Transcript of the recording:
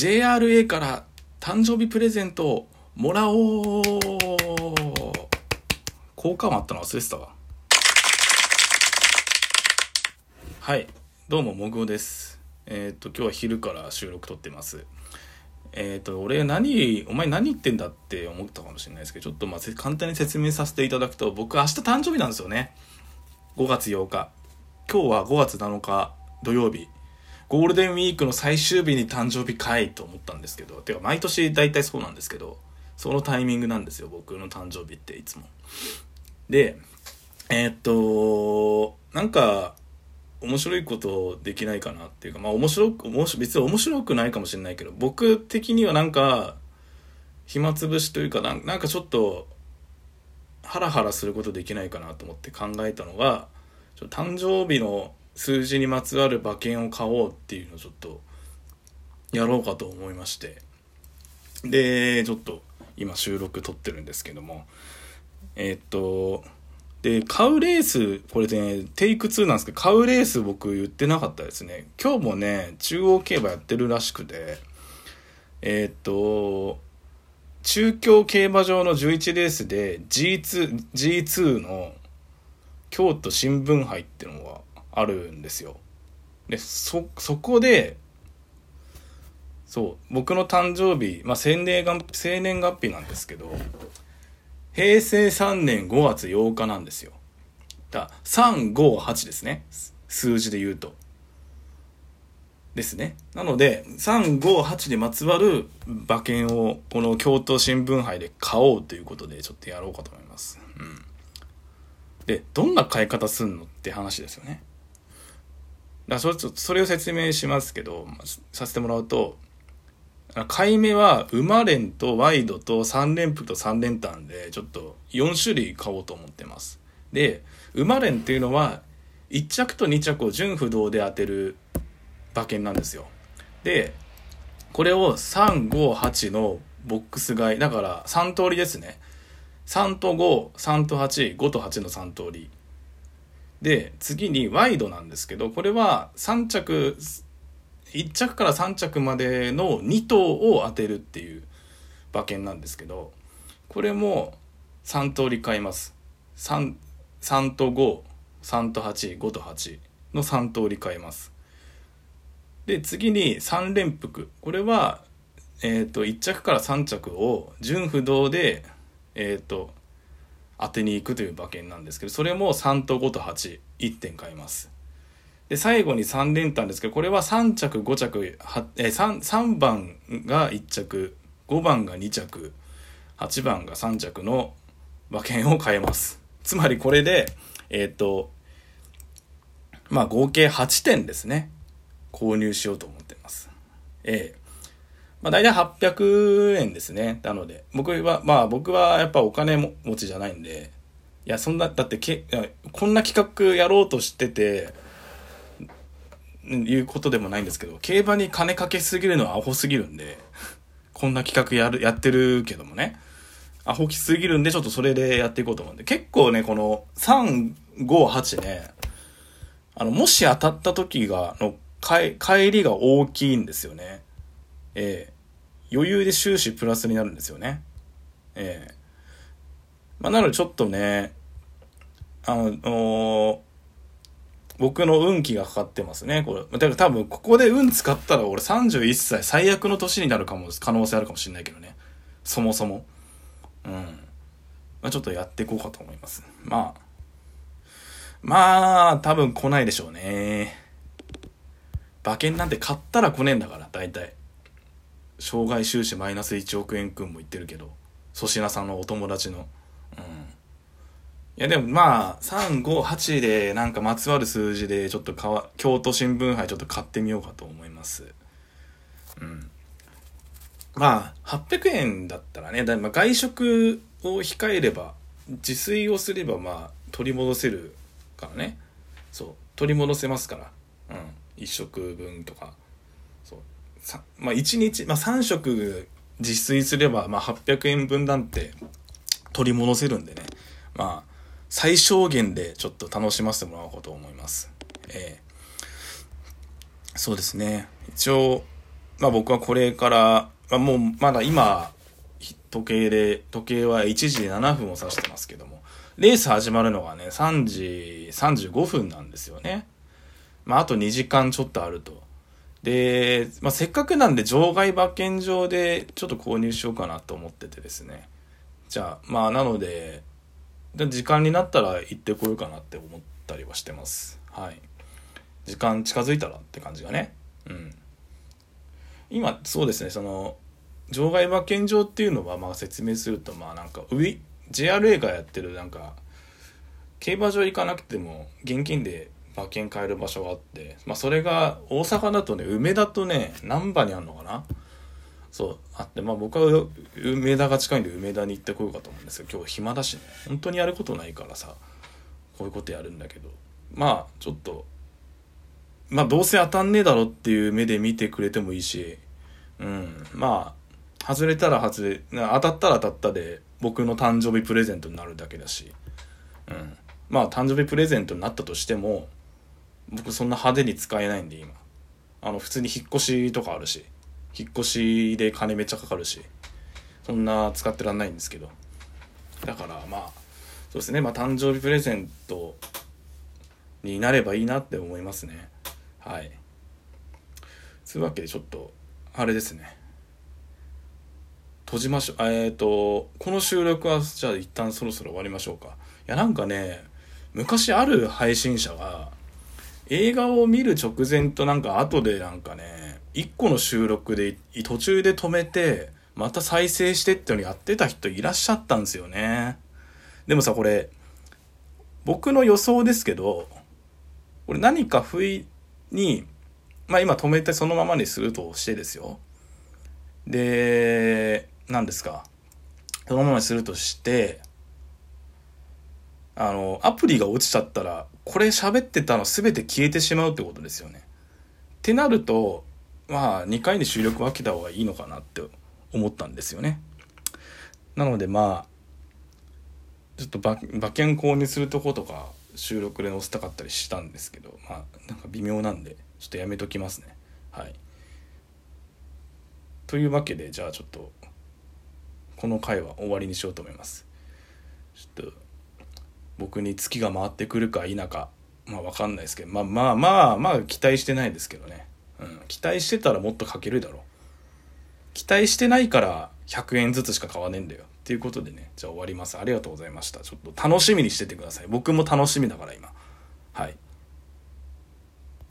JRA から誕生日プレゼントをもらおう効果音あったの忘れてたわ。はい。どうも、もぐおです。えっ、と、今日は昼から収録撮ってます。えっ、と、俺何、お前何言ってんだって思ったかもしれないですけど、ちょっとまあ、簡単に説明させていただくと、僕明日誕生日なんですよね。5月8日。今日は5月7日土曜日。ゴールデンウィークの最終日に誕生日かいと思ったんですけど、てか毎年大体そうなんですけど、そのタイミングなんですよ、僕の誕生日っていつも。で、えーっと、なんか、面白いことできないかなっていうか、まあ面白く、面白別に面白くないかもしれないけど、僕的にはなんか、暇つぶしというかなん、かちょっと、ハラハラすることできないかなと思って考えたのが、誕生日の数字にまつわる馬券を買おうっていうのをちょっと、やろうかと思いまして。で、ちょっと、今収録撮ってるんですけども、えっと、で、買うレース、これね、テイク2なんですけど、買うレース僕言ってなかったですね。今日もね、中央競馬やってるらしくて、えっと、中京競馬場の11レースで G2、G2 の京都新聞杯ってのがあるんですよ。で、そ、そこで、そう、僕の誕生日、まあ、生年月生年月日なんですけど、平成3年5月8日なんですよ。だ358ですね。数字で言うと。ですね。なので、358にまつわる馬券をこの京都新聞杯で買おうということでちょっとやろうかと思います。うん。で、どんな買い方すんのって話ですよね。だそれそれを説明しますけど、させてもらうと、買い目は馬連とワイドと3連符と3連単でちょっと4種類買おうと思ってます。で、馬連っていうのは1着と2着を順不動で当てる馬券なんですよ。で、これを3、5、8のボックス買い。だから3通りですね。3と5、3と8、5と8の3通り。で、次にワイドなんですけど、これは3着、1着から3着までの2頭を当てるっていう馬券なんですけど、これも3通り買います。3、3と5、3と8、5と8の3通り買います。で、次に3連複。これは、えっ、と、1着から3着を順不動で、えっ、と、当てに行くという馬券なんですけど、それも3と5と8、1点買います。で、最後に3連単ですけど、これは3着、5着、え、3、3番が1着、5番が2着、8番が3着の馬券を買えます。つまりこれで、えっ、と、まあ合計8点ですね。購入しようと思ってます。ええまあ大体800円ですね。なので、僕は、まあ僕はやっぱお金持ちじゃないんで、いや、そんな、だってけ、こんな企画やろうとしてて、いうことでもないんですけど、競馬に金かけすぎるのはアホすぎるんで、こんな企画やる、やってるけどもね。アホきすぎるんで、ちょっとそれでやっていこうと思うんで、結構ね、この3、5、8ね、あの、もし当たった時が、の、帰りが大きいんですよね。ええ余裕で終始プラスになるんですよね。ええまあ、なのでちょっとね、あの、僕の運気がかかってますね、これ。だから多分、ここで運使ったら俺31歳最悪の年になるかも、可能性あるかもしれないけどね。そもそも。うん。まあ、ちょっとやっていこうかと思います。まあ。まあ、多分来ないでしょうね。馬券なんて買ったら来ねえんだから、大体。障害収支マイナス1億円くんも言ってるけど、粗品さんのお友達の。うん。いやでもまあ、3、5、8でなんかまつわる数字でちょっとかわ、京都新聞杯ちょっと買ってみようかと思います。うん。まあ、800円だったらね、だま外食を控えれば、自炊をすればまあ、取り戻せるからね。そう。取り戻せますから。うん。一食分とか。そう。まあ、1日、まあ、3食自炊すれば、まあ、800円分なんて取り戻せるんでね。まあ、最小限でちょっと楽しませてもらおうかと思います。ええそうですね。一応、まあ僕はこれから、まあ、もうまだ今、時計で、時計は1時7分を指してますけども、レース始まるのがね、3時35分なんですよね。まああと2時間ちょっとあると。で、まあせっかくなんで場外馬券場でちょっと購入しようかなと思っててですね。じゃあ、まあなので、時間になったら行ってこようかなって思ったりはしてます。はい。時間近づいたらって感じがね。うん。今、そうですね、その、場外馬券場っていうのは、まあ説明すると、まあなんか、JRA がやってるなんか、競馬場行かなくても現金で馬券買える場所があって、まあそれが大阪だとね、梅田とね、難波にあるのかな？そう、あって、まあ僕は梅田が近いんで梅田に行ってこようかと思うんですけど、今日暇だしね、本当にやることないからさ、こういうことやるんだけど、まあちょっと、まあどうせ当たんねえだろっていう目で見てくれてもいいし、うん、まあ、外れたら外れ、当たったら当たったで、僕の誕生日プレゼントになるだけだし、うん。まあ誕生日プレゼントになったとしても、僕そんな派手に使えないんで今。あの普通に引っ越しとかあるし、引っ越しで金めっちゃかかるし、そんな使ってらんないんですけど。だからまあ、そうですね、まあ誕生日プレゼントになればいいなって思いますね。はい。つうわけでちょっと、あれですね。閉じましょう。えっ、ー、と、この収録はじゃあ一旦そろそろ終わりましょうか。いやなんかね、昔ある配信者が、映画を見る直前となんか後でなんかね、一個の収録で途中で止めて、また再生してってのやってた人いらっしゃったんですよね。でもさ、これ、僕の予想ですけど、これ何か不意に、まあ今止めてそのままにするとしてですよ。で、何ですか？そのままにするとして、あの、アプリが落ちちゃったら、これ喋ってたの全て消えてしまうってことですよね。ってなると、まあ、2回に収録分けた方がいいのかなって思ったんですよね。なのでまあ、ちょっと馬券購入するとことか収録で載せたかったりしたんですけど、まあ、なんか微妙なんで、ちょっとやめときますね。はい。というわけで、じゃあちょっと、この回は終わりにしようと思います。ちょっと、僕に月が回ってくるか否か、まあわかんないですけど、まあまあまあまあ期待してないですけどね。うん。期待してたらもっとかけるだろう。期待してないから100円ずつしか買わねえんだよ。っていうことでね、じゃあ終わります。ありがとうございました。ちょっと楽しみにしててください。僕も楽しみだから今。はい。